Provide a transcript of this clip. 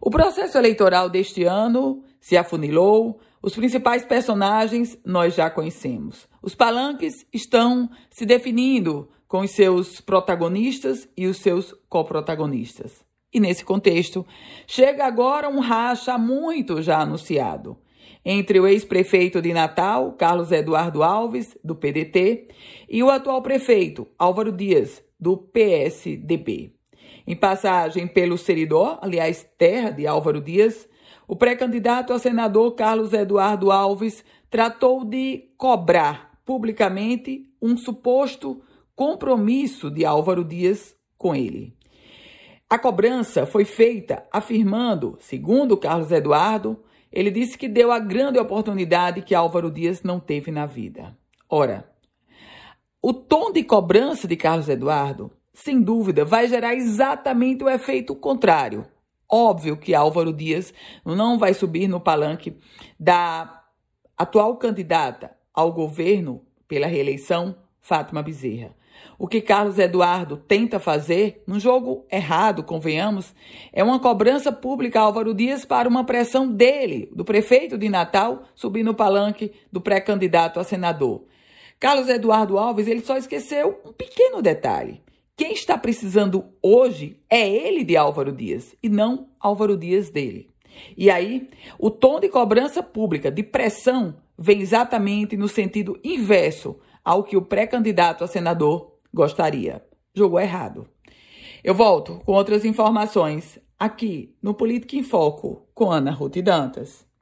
O processo eleitoral deste ano se afunilou, os principais personagens nós já conhecemos. Os palanques estão se definindo com os seus protagonistas e os seus coprotagonistas. E nesse contexto, chega agora um racha muito já anunciado entre o ex-prefeito de Natal, Carlos Eduardo Alves, do PDT, e o atual prefeito, Álvaro Dias, do PSDB. Em passagem pelo Seridó, aliás, terra de Álvaro Dias, o pré-candidato a senador Carlos Eduardo Alves tratou de cobrar publicamente um suposto compromisso de Álvaro Dias com ele. A cobrança foi feita afirmando, segundo Carlos Eduardo, ele disse que deu a grande oportunidade que Álvaro Dias não teve na vida. Ora, o tom de cobrança de Carlos Eduardo, sem dúvida, vai gerar exatamente o efeito contrário. Óbvio que Álvaro Dias não vai subir no palanque da atual candidata ao governo pela reeleição, Fátima Bezerra. O que Carlos Eduardo tenta fazer, num jogo errado, convenhamos, é uma cobrança pública a Álvaro Dias para uma pressão dele, do prefeito de Natal, subir no palanque do pré-candidato a senador. Carlos Eduardo Alves, ele só esqueceu um pequeno detalhe. Quem está precisando hoje é ele de Álvaro Dias e não Álvaro Dias dele. E aí, o tom de cobrança pública, de pressão, vem exatamente no sentido inverso ao que o pré-candidato a senador gostaria. Jogou errado. Eu volto com outras informações aqui no Política em Foco com Ana Ruth Dantas.